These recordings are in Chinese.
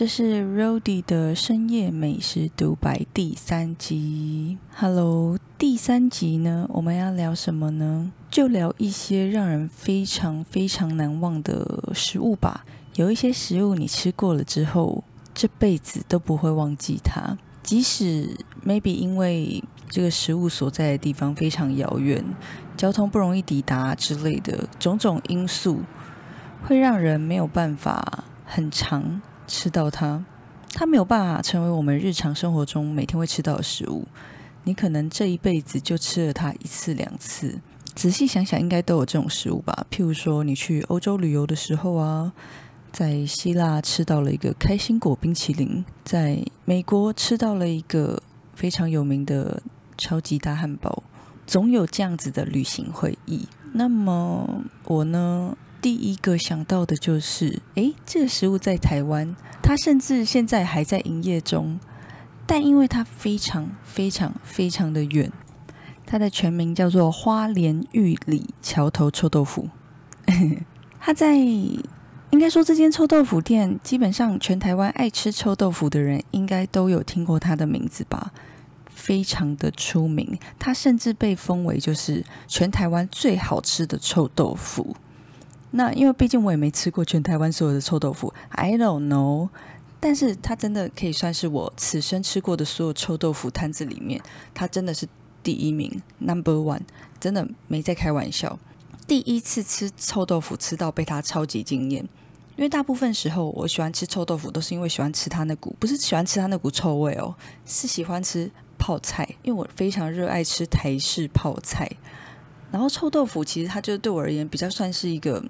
这是 Rody 的深夜美食独白第三集。Hello，第三集呢，我们要聊什么呢？就聊一些让人非常非常难忘的食物吧。有一些食物你吃过了之后，这辈子都不会忘记它，即使 maybe 因为这个食物所在的地方非常遥远，交通不容易抵达之类的种种因素，会让人没有办法很长。吃到它，它没有办法成为我们日常生活中每天会吃到的食物。你可能这一辈子就吃了它一次两次。仔细想想，应该都有这种食物吧？譬如说，你去欧洲旅游的时候啊，在希腊吃到了一个开心果冰淇淋，在美国吃到了一个非常有名的超级大汉堡，总有这样子的旅行回忆。那么我呢？第一个想到的就是，诶，这个食物在台湾，它甚至现在还在营业中，但因为它非常非常非常的远，它的全名叫做花莲玉里桥头臭豆腐。它在应该说这间臭豆腐店，基本上全台湾爱吃臭豆腐的人应该都有听过它的名字吧，非常的出名。它甚至被封为就是全台湾最好吃的臭豆腐。那因为毕竟我也没吃过全台湾所有的臭豆腐，I don't know。但是它真的可以算是我此生吃过的所有臭豆腐摊子里面，它真的是第一名，Number One，真的没在开玩笑。第一次吃臭豆腐吃到被它超级惊艳，因为大部分时候我喜欢吃臭豆腐都是因为喜欢吃它那股，不是喜欢吃它那股臭味哦，是喜欢吃泡菜，因为我非常热爱吃台式泡菜。然后臭豆腐其实它就对我而言比较算是一个，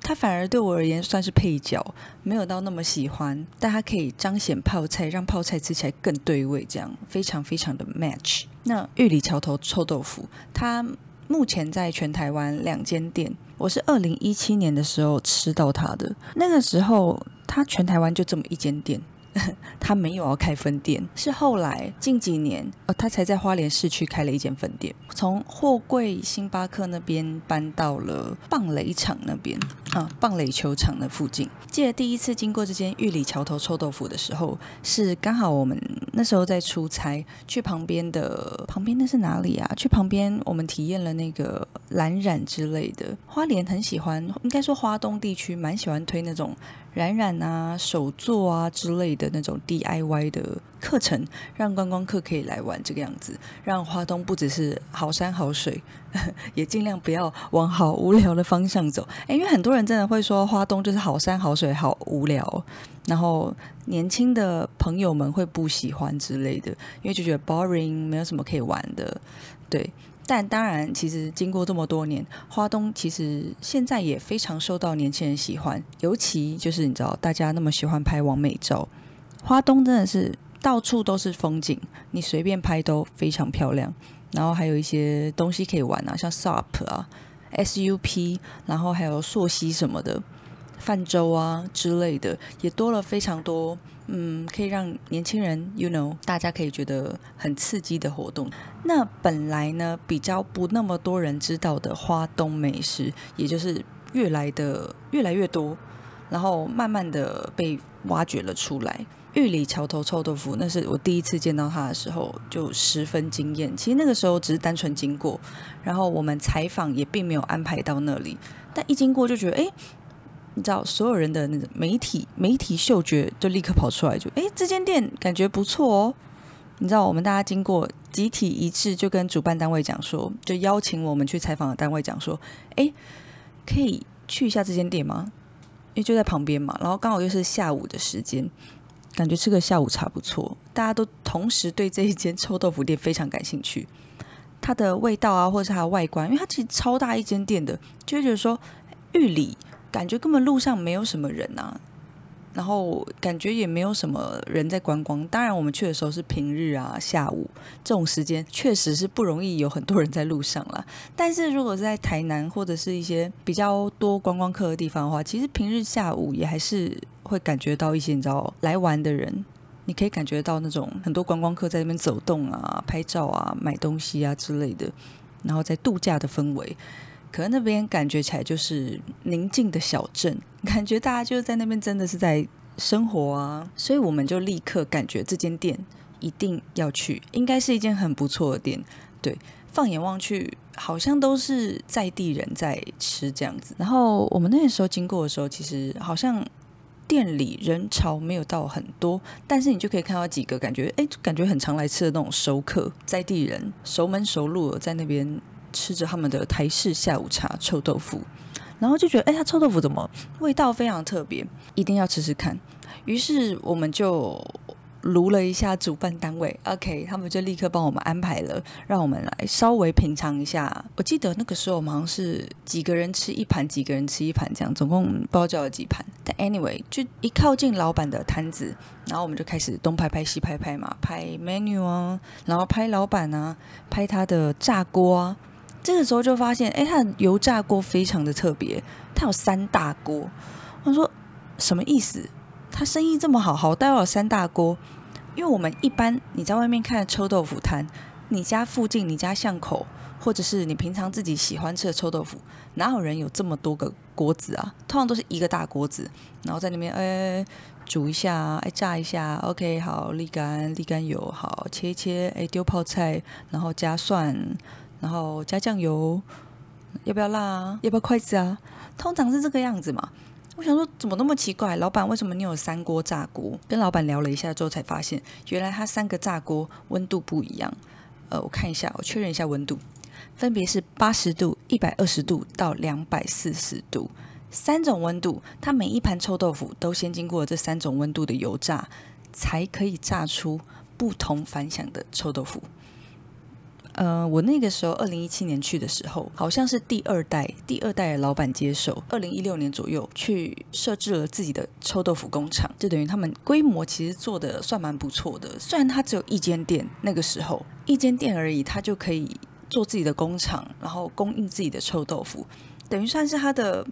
它反而对我而言算是配角，没有到那么喜欢，但它可以彰显泡菜，让泡菜吃起来更对味，这样非常非常的 match。那玉里桥头臭豆腐，它目前在全台湾两间店，我是二零一七年的时候吃到它的，那个时候它全台湾就这么一间店。他没有要开分店，是后来近几年，呃，他才在花莲市区开了一间分店，从货柜星巴克那边搬到了棒垒场那边啊，棒垒球场的附近。记得第一次经过这间玉里桥头臭豆腐的时候，是刚好我们那时候在出差，去旁边的旁边那是哪里啊？去旁边我们体验了那个蓝染之类的。花莲很喜欢，应该说花东地区蛮喜欢推那种。染染啊、手作啊之类的那种 DIY 的课程，让观光客可以来玩这个样子，让花东不只是好山好水，也尽量不要往好无聊的方向走。诶，因为很多人真的会说花东就是好山好水好无聊，然后年轻的朋友们会不喜欢之类的，因为就觉得 boring，没有什么可以玩的，对。但当然，其实经过这么多年，花东其实现在也非常受到年轻人喜欢。尤其就是你知道，大家那么喜欢拍完美照，花东真的是到处都是风景，你随便拍都非常漂亮。然后还有一些东西可以玩啊，像 SUP 啊、SUP，然后还有溯溪什么的。泛舟啊之类的也多了非常多，嗯，可以让年轻人，you know，大家可以觉得很刺激的活动。那本来呢比较不那么多人知道的花东美食，也就是越来的越来越多，然后慢慢的被挖掘了出来。玉里桥头臭豆腐，那是我第一次见到它的时候就十分惊艳。其实那个时候只是单纯经过，然后我们采访也并没有安排到那里，但一经过就觉得，哎。你知道，所有人的那个媒体媒体嗅觉就立刻跑出来，就哎，这间店感觉不错哦。你知道，我们大家经过集体一致，就跟主办单位讲说，就邀请我们去采访的单位讲说，哎，可以去一下这间店吗？因为就在旁边嘛，然后刚好又是下午的时间，感觉吃个下午茶不错。大家都同时对这一间臭豆腐店非常感兴趣，它的味道啊，或者是它的外观，因为它其实超大一间店的，就会觉得说玉里。感觉根本路上没有什么人啊，然后感觉也没有什么人在观光。当然，我们去的时候是平日啊，下午这种时间确实是不容易有很多人在路上啦。但是如果是在台南或者是一些比较多观光客的地方的话，其实平日下午也还是会感觉到一些你知道来玩的人，你可以感觉到那种很多观光客在那边走动啊、拍照啊、买东西啊之类的，然后在度假的氛围。可能那边感觉起来就是宁静的小镇，感觉大家就在那边真的是在生活啊，所以我们就立刻感觉这间店一定要去，应该是一间很不错的店。对，放眼望去，好像都是在地人在吃这样子。然后我们那时候经过的时候，其实好像店里人潮没有到很多，但是你就可以看到几个感觉，哎，感觉很常来吃的那种熟客，在地人熟门熟路在那边吃着他们的台式下午茶臭豆腐。然后就觉得，哎，它臭豆腐怎么味道非常特别，一定要吃吃看。于是我们就撸了一下主办单位，OK，他们就立刻帮我们安排了，让我们来稍微品尝一下。我记得那个时候我们好像是几个人吃一盘，几个人吃一盘这样，总共包叫了几盘。但 anyway，就一靠近老板的摊子，然后我们就开始东拍拍西拍拍嘛，拍 menu 啊，然后拍老板啊，拍他的炸锅啊。这个时候就发现，哎，它的油炸锅非常的特别，它有三大锅。我说什么意思？他生意这么好，好带有三大锅？因为我们一般你在外面看臭豆腐摊，你家附近、你家巷口，或者是你平常自己喜欢吃的臭豆腐，哪有人有这么多个锅子啊？通常都是一个大锅子，然后在里面哎煮一下，哎炸一下，OK，好沥干沥干油，好切一切，哎丢泡菜，然后加蒜。然后加酱油，要不要辣啊？要不要筷子啊？通常是这个样子嘛。我想说，怎么那么奇怪？老板，为什么你有三锅炸锅？跟老板聊了一下之后，才发现原来他三个炸锅温度不一样。呃，我看一下，我确认一下温度，分别是八十度、一百二十度到两百四十度三种温度。他每一盘臭豆腐都先经过这三种温度的油炸，才可以炸出不同凡响的臭豆腐。呃，我那个时候二零一七年去的时候，好像是第二代第二代老板接手。二零一六年左右去设置了自己的臭豆腐工厂，就等于他们规模其实做的算蛮不错的。虽然他只有一间店，那个时候一间店而已，他就可以做自己的工厂，然后供应自己的臭豆腐，等于算是他的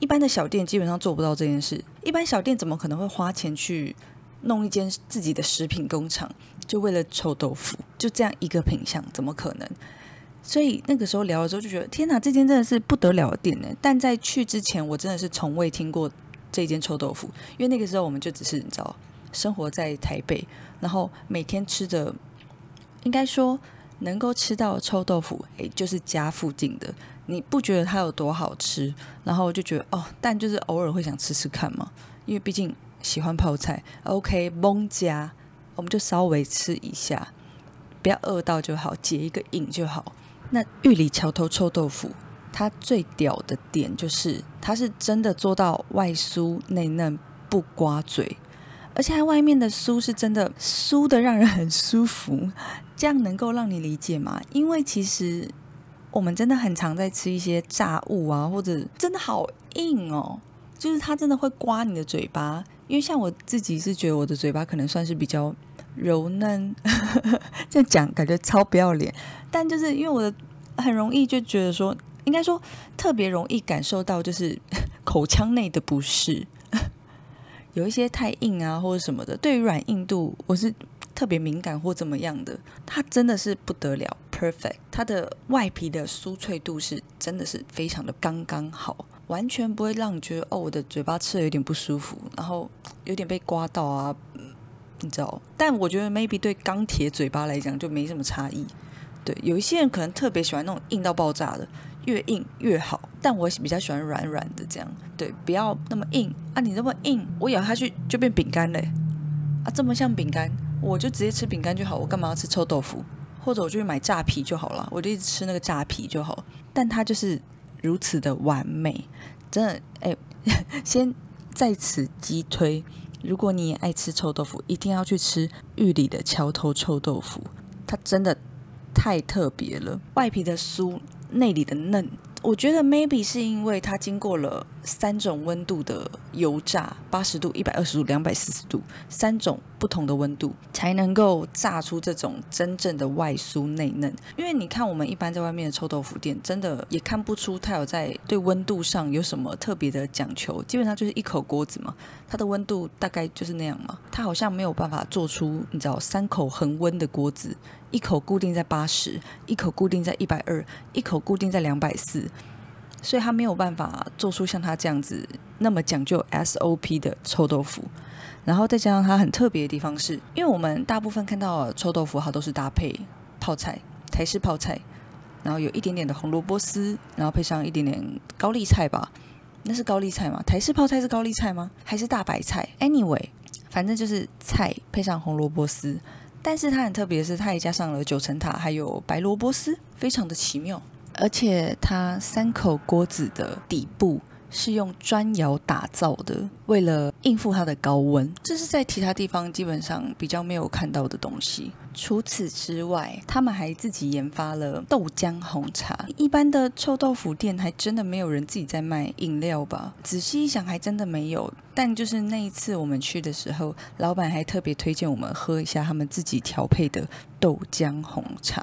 一般的小店基本上做不到这件事。一般小店怎么可能会花钱去？弄一间自己的食品工厂，就为了臭豆腐，就这样一个品相，怎么可能？所以那个时候聊的时候就觉得，天哪，这间真的是不得了的店呢。但在去之前，我真的是从未听过这间臭豆腐，因为那个时候我们就只是你知道，生活在台北，然后每天吃的，应该说能够吃到臭豆腐，诶，就是家附近的，你不觉得它有多好吃？然后就觉得哦，但就是偶尔会想吃吃看嘛，因为毕竟。喜欢泡菜，OK，蒙加，我们就稍微吃一下，不要饿到就好，解一个瘾就好。那玉里桥头臭豆腐，它最屌的点就是，它是真的做到外酥内嫩，不刮嘴，而且它外面的酥是真的酥的让人很舒服。这样能够让你理解吗？因为其实我们真的很常在吃一些炸物啊，或者真的好硬哦，就是它真的会刮你的嘴巴。因为像我自己是觉得我的嘴巴可能算是比较柔嫩，这样讲感觉超不要脸，但就是因为我的很容易就觉得说，应该说特别容易感受到就是 口腔内的不适，有一些太硬啊或者什么的，对于软硬度我是特别敏感或怎么样的，它真的是不得了，perfect，它的外皮的酥脆度是真的是非常的刚刚好。完全不会让你觉得哦，我的嘴巴吃的有点不舒服，然后有点被刮到啊，你知道？但我觉得 maybe 对钢铁嘴巴来讲就没什么差异。对，有一些人可能特别喜欢那种硬到爆炸的，越硬越好。但我比较喜欢软软的这样，对，不要那么硬啊！你那么硬，我咬下去就变饼干嘞啊！这么像饼干，我就直接吃饼干就好，我干嘛要吃臭豆腐？或者我就去买炸皮就好了，我就一直吃那个炸皮就好。但它就是。如此的完美，真的哎！先在此击推，如果你也爱吃臭豆腐，一定要去吃玉里的桥头臭豆腐，它真的太特别了，外皮的酥，内里的嫩。我觉得 maybe 是因为它经过了三种温度的油炸，八十度、一百二十度、两百四十度，三种不同的温度才能够炸出这种真正的外酥内嫩。因为你看，我们一般在外面的臭豆腐店，真的也看不出它有在对温度上有什么特别的讲求，基本上就是一口锅子嘛，它的温度大概就是那样嘛。它好像没有办法做出你知道三口恒温的锅子。一口固定在八十，一口固定在一百二，一口固定在两百四。所以他没有办法做出像他这样子那么讲究 SOP 的臭豆腐。然后再加上它很特别的地方是，因为我们大部分看到臭豆腐，它都是搭配泡菜、台式泡菜，然后有一点点的红萝卜丝，然后配上一点点高丽菜吧。那是高丽菜吗？台式泡菜是高丽菜吗？还是大白菜？Anyway，反正就是菜配上红萝卜丝。但是它很特别的是，它也加上了九层塔，还有白萝卜丝，非常的奇妙。而且它三口锅子的底部。是用砖窑打造的，为了应付它的高温，这是在其他地方基本上比较没有看到的东西。除此之外，他们还自己研发了豆浆红茶。一般的臭豆腐店还真的没有人自己在卖饮料吧？仔细一想，还真的没有。但就是那一次我们去的时候，老板还特别推荐我们喝一下他们自己调配的豆浆红茶。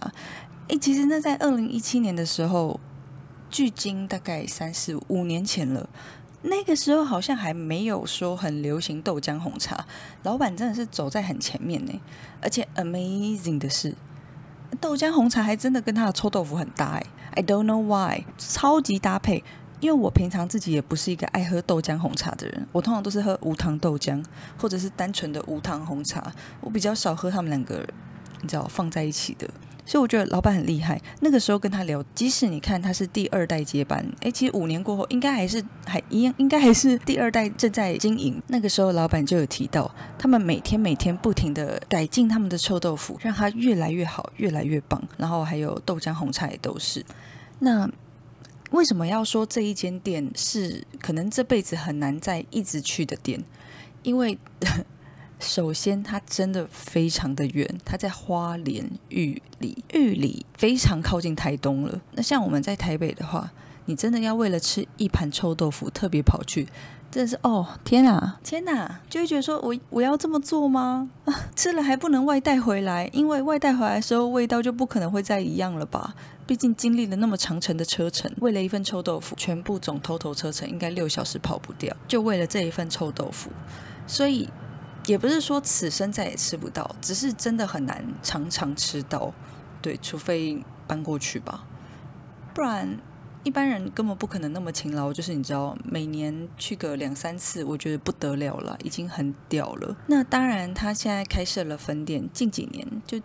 诶，其实那在二零一七年的时候。距今大概三四五年前了，那个时候好像还没有说很流行豆浆红茶，老板真的是走在很前面呢。而且 amazing 的是，豆浆红茶还真的跟他的臭豆腐很搭哎，I don't know why，超级搭配。因为我平常自己也不是一个爱喝豆浆红茶的人，我通常都是喝无糖豆浆或者是单纯的无糖红茶，我比较少喝他们两个，你知道放在一起的。所以我觉得老板很厉害。那个时候跟他聊，即使你看他是第二代接班，哎，其实五年过后应该还是还一样，应该还是第二代正在经营。那个时候老板就有提到，他们每天每天不停的改进他们的臭豆腐，让它越来越好，越来越棒。然后还有豆浆红茶也都是。那为什么要说这一间店是可能这辈子很难再一直去的店？因为。首先，它真的非常的远，它在花莲玉里，玉里非常靠近台东了。那像我们在台北的话，你真的要为了吃一盘臭豆腐特别跑去，真的是哦天哪天哪，就会觉得说我我要这么做吗？吃了还不能外带回来，因为外带回来的时候味道就不可能会再一样了吧？毕竟经历了那么长程的车程，为了一份臭豆腐，全部总偷头车程应该六小时跑不掉，就为了这一份臭豆腐，所以。也不是说此生再也吃不到，只是真的很难常常吃到，对，除非搬过去吧，不然一般人根本不可能那么勤劳。就是你知道，每年去个两三次，我觉得不得了了，已经很屌了。那当然，他现在开设了分店，近几年就。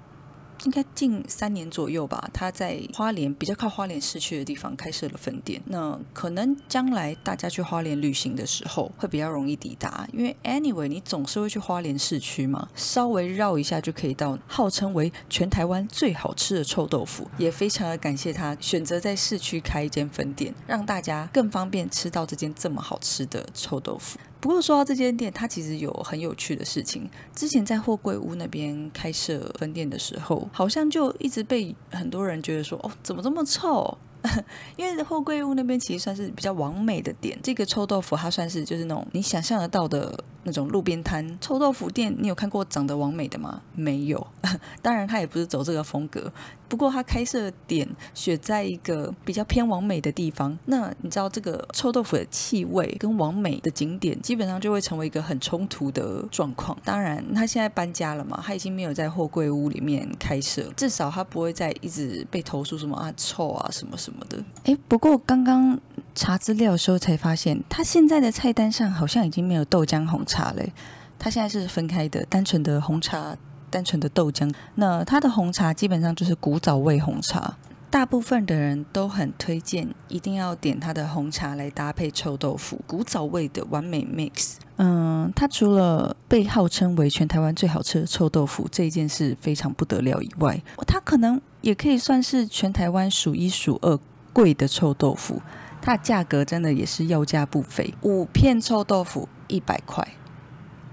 应该近三年左右吧，他在花莲比较靠花莲市区的地方开设了分店。那可能将来大家去花莲旅行的时候会比较容易抵达，因为 anyway 你总是会去花莲市区嘛，稍微绕一下就可以到号称为全台湾最好吃的臭豆腐。也非常的感谢他选择在市区开一间分店，让大家更方便吃到这间这么好吃的臭豆腐。不过说到这间店，它其实有很有趣的事情。之前在货柜屋那边开设分店的时候，好像就一直被很多人觉得说：“哦，怎么这么臭？” 因为货柜屋那边其实算是比较完美的店。这个臭豆腐它算是就是那种你想象得到的那种路边摊臭豆腐店。你有看过长得完美的吗？没有。当然，它也不是走这个风格。不过它开设点选在一个比较偏王美的地方，那你知道这个臭豆腐的气味跟王美的景点基本上就会成为一个很冲突的状况。当然，他现在搬家了嘛，他已经没有在货柜屋里面开设，至少他不会再一直被投诉什么啊臭啊什么什么的。哎，不过刚刚查资料的时候才发现，他现在的菜单上好像已经没有豆浆红茶嘞，他现在是分开的，单纯的红茶。单纯的豆浆，那它的红茶基本上就是古早味红茶，大部分的人都很推荐，一定要点它的红茶来搭配臭豆腐，古早味的完美 mix。嗯，它除了被号称为全台湾最好吃的臭豆腐这一件事非常不得了以外，它可能也可以算是全台湾数一数二贵的臭豆腐，它的价格真的也是要价不菲，五片臭豆腐一百块。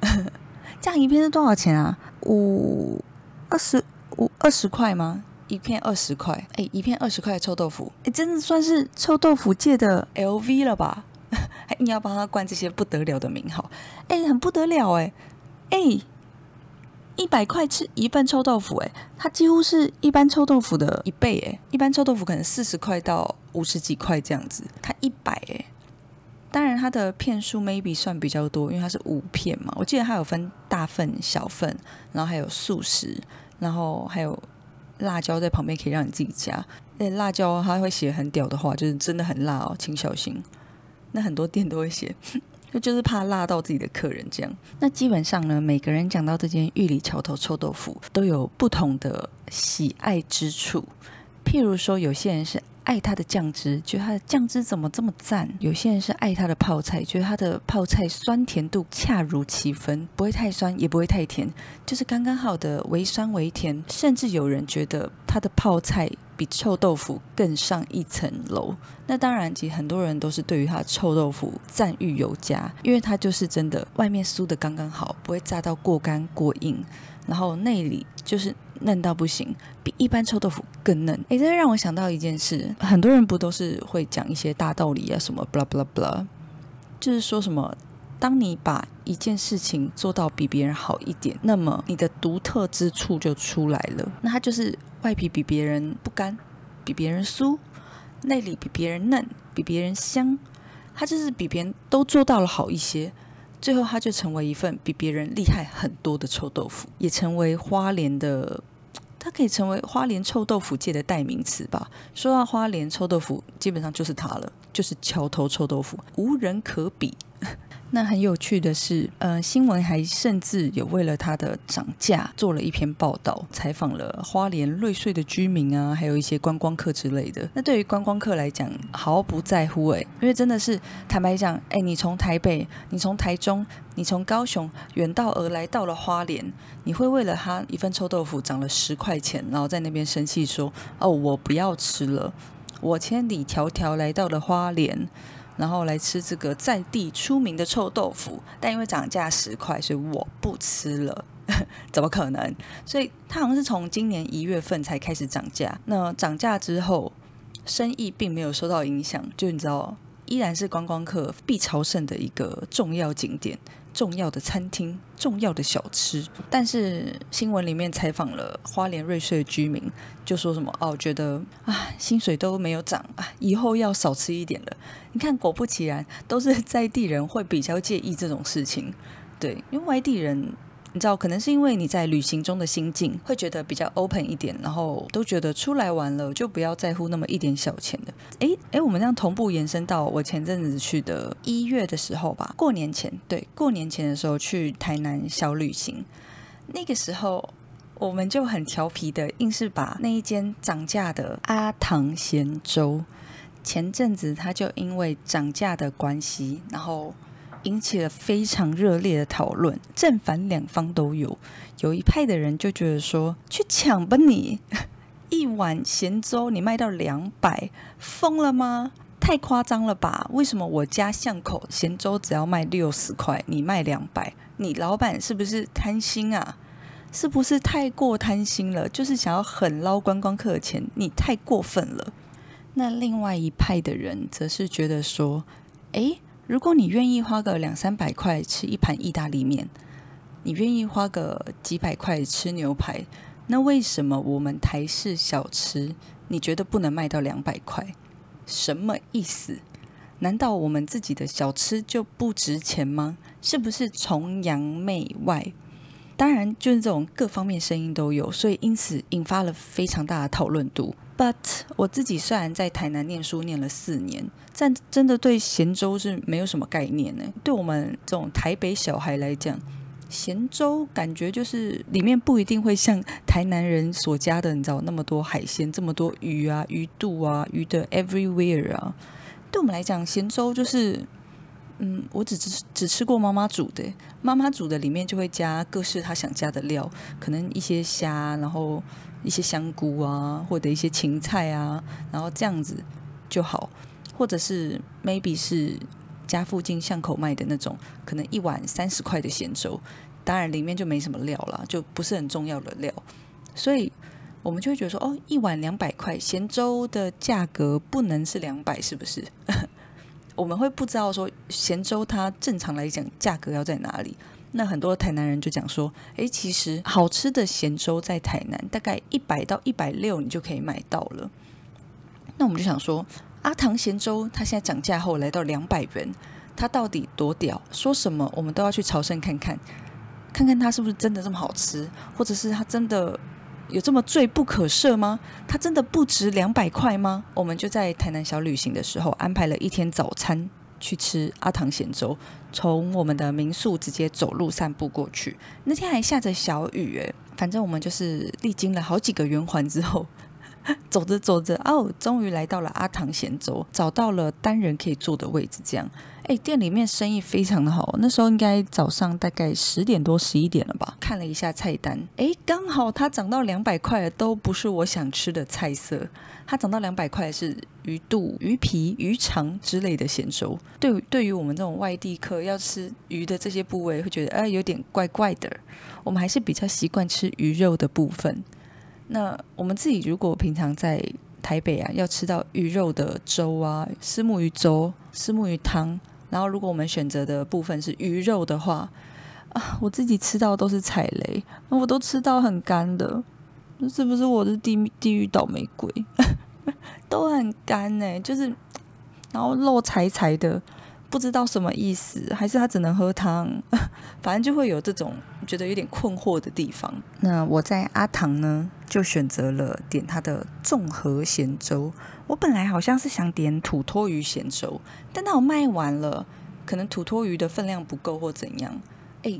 这样一片是多少钱啊？五二十五二十块吗？一片二十块？哎，一片二十块的臭豆腐，哎，真的算是臭豆腐界的 LV 了吧？还硬要帮他冠这些不得了的名号，哎，很不得了哎！哎，一百块吃一份臭豆腐，哎，它几乎是一般臭豆腐的一倍，哎，一般臭豆腐可能四十块到五十几块这样子，它一百，哎。当然，它的片数 maybe 算比较多，因为它是五片嘛。我记得它有分大份、小份，然后还有素食，然后还有辣椒在旁边可以让你自己加。哎，辣椒它会写很屌的话，就是真的很辣哦，请小心。那很多店都会写，那 就是怕辣到自己的客人这样。那基本上呢，每个人讲到这间玉里桥头臭豆腐，都有不同的喜爱之处。譬如说，有些人是。爱它的酱汁，觉得它的酱汁怎么这么赞？有些人是爱它的泡菜，觉得它的泡菜酸甜度恰如其分，不会太酸，也不会太甜，就是刚刚好的微酸微甜。甚至有人觉得它的泡菜比臭豆腐更上一层楼。那当然，其实很多人都是对于它的臭豆腐赞誉有加，因为它就是真的外面酥的刚刚好，不会炸到过干过硬，然后内里就是。嫩到不行，比一般臭豆腐更嫩。哎，这让我想到一件事，很多人不都是会讲一些大道理啊，什么 blah blah blah，就是说什么，当你把一件事情做到比别人好一点，那么你的独特之处就出来了。那它就是外皮比别人不干，比别人酥，内里比别人嫩，比别人香，它就是比别人都做到了好一些。最后，它就成为一份比别人厉害很多的臭豆腐，也成为花莲的。它可以成为花莲臭豆腐界的代名词吧。说到花莲臭豆腐，基本上就是它了，就是桥头臭豆腐，无人可比。那很有趣的是，呃，新闻还甚至有为了它的涨价做了一篇报道，采访了花莲瑞穗的居民啊，还有一些观光客之类的。那对于观光客来讲，毫不在乎哎，因为真的是坦白讲，哎，你从台北，你从台中，你从高雄远道而来到了花莲，你会为了他一份臭豆腐涨了十块钱，然后在那边生气说，哦，我不要吃了，我千里迢迢来到了花莲。然后来吃这个在地出名的臭豆腐，但因为涨价十块，所以我不吃了。怎么可能？所以它好像是从今年一月份才开始涨价。那涨价之后，生意并没有受到影响，就你知道，依然是观光客必朝圣的一个重要景点。重要的餐厅，重要的小吃，但是新闻里面采访了花莲瑞穗的居民，就说什么哦，觉得啊，薪水都没有涨啊，以后要少吃一点了。你看，果不其然，都是在地人会比较介意这种事情，对，因为外地人。你知道，可能是因为你在旅行中的心境会觉得比较 open 一点，然后都觉得出来玩了就不要在乎那么一点小钱的。诶诶，我们这样同步延伸到我前阵子去的一月的时候吧，过年前，对，过年前的时候去台南小旅行，那个时候我们就很调皮的，硬是把那一间涨价的阿唐咸粥，前阵子他就因为涨价的关系，然后。引起了非常热烈的讨论，正反两方都有。有一派的人就觉得说：“去抢吧你！一碗咸粥你卖到两百，疯了吗？太夸张了吧？为什么我家巷口咸粥只要卖六十块，你卖两百？你老板是不是贪心啊？是不是太过贪心了？就是想要狠捞观光客的钱，你太过分了。”那另外一派的人则是觉得说：“诶……如果你愿意花个两三百块吃一盘意大利面，你愿意花个几百块吃牛排，那为什么我们台式小吃你觉得不能卖到两百块？什么意思？难道我们自己的小吃就不值钱吗？是不是崇洋媚外？当然，就是这种各方面声音都有，所以因此引发了非常大的讨论度。But 我自己虽然在台南念书念了四年，但真的对咸州是没有什么概念呢。对我们这种台北小孩来讲，咸州感觉就是里面不一定会像台南人所加的，你知道那么多海鲜，这么多鱼啊、鱼肚啊、鱼的 everywhere 啊。对我们来讲，咸州就是，嗯，我只只只吃过妈妈煮的，妈妈煮的里面就会加各式她想加的料，可能一些虾，然后。一些香菇啊，或者一些芹菜啊，然后这样子就好，或者是 maybe 是家附近巷口卖的那种，可能一碗三十块的咸粥，当然里面就没什么料了，就不是很重要的料，所以我们就会觉得说，哦，一碗两百块咸粥的价格不能是两百，是不是？我们会不知道说咸粥它正常来讲价格要在哪里。那很多台南人就讲说，诶，其实好吃的咸粥在台南大概一百到一百六，你就可以买到了。那我们就想说，阿唐咸粥它现在涨价后来到两百元，它到底多屌？说什么我们都要去朝圣看看，看看它是不是真的这么好吃，或者是它真的有这么罪不可赦吗？它真的不值两百块吗？我们就在台南小旅行的时候安排了一天早餐去吃阿唐咸粥，从我们的民宿直接走路散步过去。那天还下着小雨，诶，反正我们就是历经了好几个圆环之后。走着走着，哦，终于来到了阿唐咸粥，找到了单人可以坐的位置。这样，哎，店里面生意非常的好。那时候应该早上大概十点多、十一点了吧？看了一下菜单，哎，刚好它涨到两百块了，都不是我想吃的菜色。它涨到两百块是鱼肚、鱼皮、鱼肠之类的咸粥。对，对于我们这种外地客，要吃鱼的这些部位，会觉得哎有点怪怪的。我们还是比较习惯吃鱼肉的部分。那我们自己如果平常在台北啊，要吃到鱼肉的粥啊，丝木鱼粥、丝木鱼汤，然后如果我们选择的部分是鱼肉的话，啊，我自己吃到都是踩雷，我都吃到很干的，是不是我的地地狱倒霉鬼？都很干呢，就是，然后肉柴柴的。不知道什么意思，还是他只能喝汤，反正就会有这种觉得有点困惑的地方。那我在阿唐呢，就选择了点他的综合咸粥。我本来好像是想点土托鱼咸粥，但那我卖完了，可能土托鱼的分量不够或怎样。哎，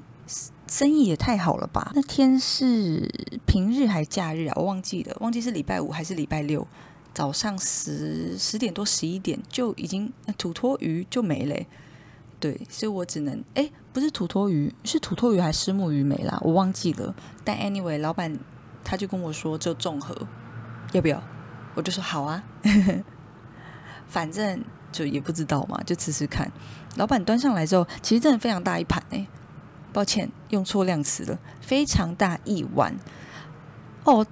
生意也太好了吧？那天是平日还是假日啊？我忘记了，忘记是礼拜五还是礼拜六。早上十十点多十一点就已经土托鱼就没了，对，所以我只能哎，不是土托鱼，是土托鱼还是木鱼没啦？我忘记了。但 anyway，老板他就跟我说就综合，要不要？我就说好啊，反正就也不知道嘛，就吃吃看。老板端上来之后，其实真的非常大一盘哎，抱歉用错量词了，非常大一碗哦，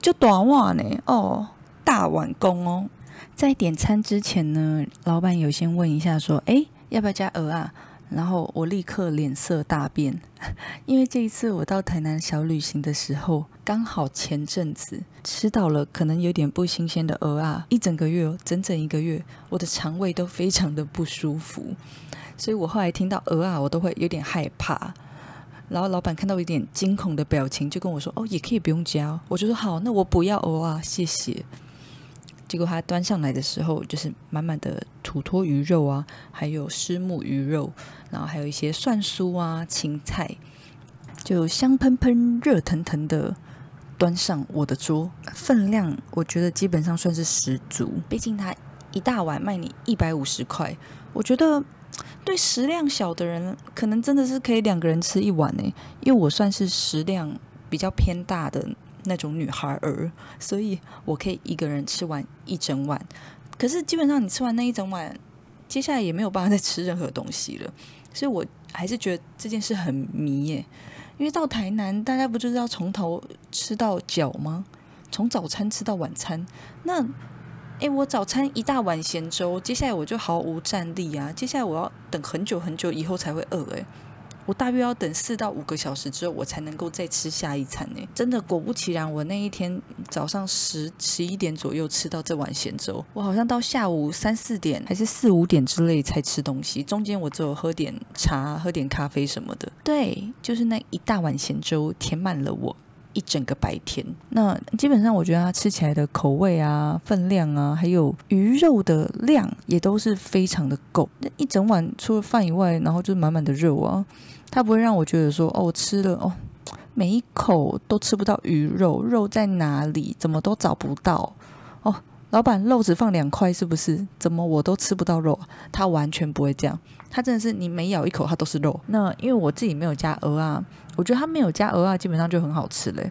就短碗呢哦。大碗公哦，在点餐之前呢，老板有先问一下说：“哎，要不要加鹅啊？”然后我立刻脸色大变，因为这一次我到台南小旅行的时候，刚好前阵子吃到了可能有点不新鲜的鹅啊，一整个月，整整一个月，我的肠胃都非常的不舒服，所以我后来听到鹅啊，我都会有点害怕。然后老板看到一点惊恐的表情，就跟我说：“哦，也可以不用加。”我就说：“好，那我不要鹅啊，谢谢。”结果他端上来的时候，就是满满的土托鱼肉啊，还有虱目鱼肉，然后还有一些蒜酥啊、芹菜，就香喷喷、热腾腾的端上我的桌。分量我觉得基本上算是十足，毕竟他一大碗卖你一百五十块，我觉得对食量小的人，可能真的是可以两个人吃一碗呢。因为我算是食量比较偏大的。那种女孩儿，所以我可以一个人吃完一整碗。可是基本上你吃完那一整碗，接下来也没有办法再吃任何东西了。所以我还是觉得这件事很迷耶。因为到台南，大家不就是要从头吃到脚吗？从早餐吃到晚餐。那，诶，我早餐一大碗咸粥，接下来我就毫无战力啊！接下来我要等很久很久以后才会饿诶。我大约要等四到五个小时之后，我才能够再吃下一餐呢。真的，果不其然，我那一天早上十十一点左右吃到这碗咸粥，我好像到下午三四点还是四五点之类才吃东西，中间我只有喝点茶、喝点咖啡什么的。对，就是那一大碗咸粥填满了我一整个白天。那基本上，我觉得它吃起来的口味啊、分量啊，还有鱼肉的量也都是非常的够。那一整碗除了饭以外，然后就是满满的肉啊。它不会让我觉得说哦，我吃了哦，每一口都吃不到鱼肉，肉在哪里？怎么都找不到哦。老板，肉只放两块是不是？怎么我都吃不到肉？他完全不会这样，他真的是你每咬一口它都是肉。那因为我自己没有加鹅啊，我觉得它没有加鹅啊，基本上就很好吃嘞，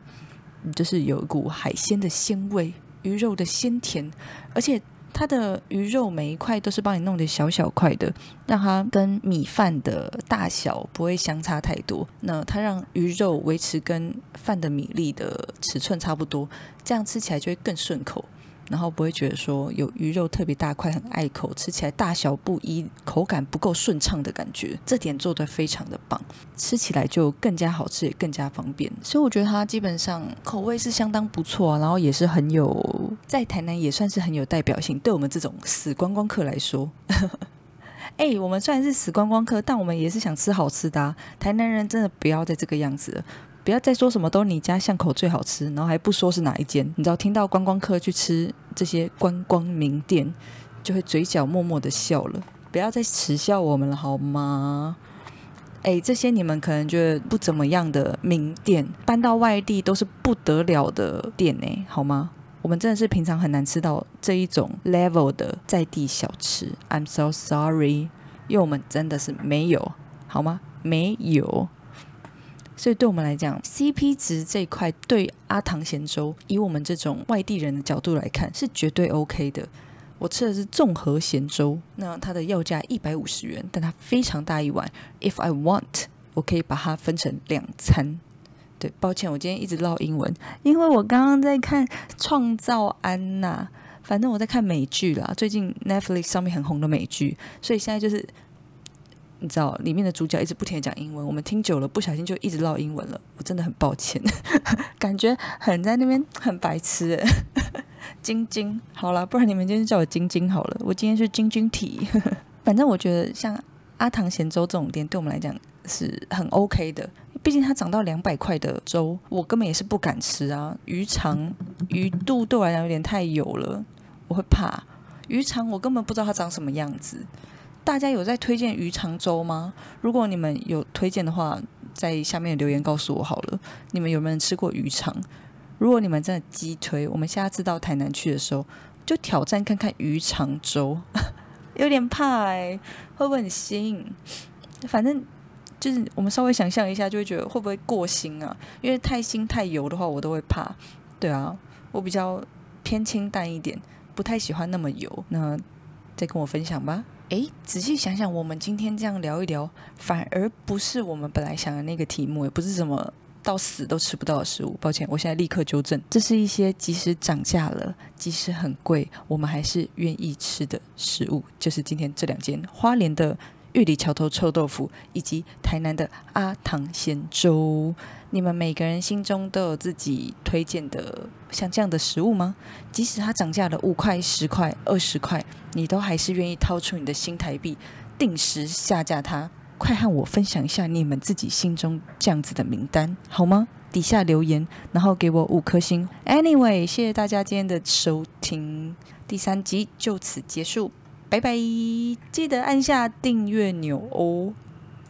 就是有一股海鲜的鲜味，鱼肉的鲜甜，而且。它的鱼肉每一块都是帮你弄的小小块的，让它跟米饭的大小不会相差太多。那它让鱼肉维持跟饭的米粒的尺寸差不多，这样吃起来就会更顺口。然后不会觉得说有鱼肉特别大块很碍口，吃起来大小不一，口感不够顺畅的感觉，这点做的非常的棒，吃起来就更加好吃，也更加方便。所以我觉得它基本上口味是相当不错，然后也是很有在台南也算是很有代表性，对我们这种死观光客来说。哎，我们虽然是死观光客，但我们也是想吃好吃的。台南人真的不要再这个样子了，不要再说什么都你家巷口最好吃，然后还不说是哪一间。你知道，听到观光客去吃这些观光名店，就会嘴角默默的笑了。不要再耻笑我们了，好吗？哎，这些你们可能觉得不怎么样的名店，搬到外地都是不得了的店呢，好吗？我们真的是平常很难吃到这一种 level 的在地小吃。I'm so sorry，因为我们真的是没有，好吗？没有。所以对我们来讲，CP 值这一块对阿唐咸粥，以我们这种外地人的角度来看，是绝对 OK 的。我吃的是综合咸粥，那它的要价一百五十元，但它非常大一碗。If I want，我可以把它分成两餐。对，抱歉，我今天一直唠英文，因为我刚刚在看《创造安娜》，反正我在看美剧啦，最近 Netflix 上面很红的美剧，所以现在就是你知道里面的主角一直不停的讲英文，我们听久了，不小心就一直唠英文了。我真的很抱歉，感觉很在那边很白痴。晶晶，好了，不然你们今天叫我晶晶好了。我今天是晶晶体。反正我觉得像阿唐咸粥这种店，对我们来讲是很 OK 的。毕竟它涨到两百块的粥，我根本也是不敢吃啊。鱼肠鱼肚对我来讲有点太油了，我会怕。鱼肠我根本不知道它长什么样子。大家有在推荐鱼肠粥吗？如果你们有推荐的话，在下面留言告诉我好了。你们有没有吃过鱼肠？如果你们真的鸡推，我们下次到台南去的时候，就挑战看看鱼肠粥，有点怕哎，会不会很腥？反正就是我们稍微想象一下，就会觉得会不会过腥啊？因为太腥太油的话，我都会怕。对啊，我比较偏清淡一点，不太喜欢那么油。那再跟我分享吧。诶，仔细想想，我们今天这样聊一聊，反而不是我们本来想的那个题目，也不是什么。到死都吃不到的食物，抱歉，我现在立刻纠正。这是一些即使涨价了，即使很贵，我们还是愿意吃的食物。就是今天这两间花莲的玉里桥头臭豆腐，以及台南的阿唐鲜粥。你们每个人心中都有自己推荐的像这样的食物吗？即使它涨价了五块、十块、二十块，你都还是愿意掏出你的新台币，定时下架它？快和我分享一下你们自己心中这样子的名单好吗？底下留言，然后给我五颗星。Anyway，谢谢大家今天的收听，第三集就此结束，拜拜！记得按下订阅钮哦。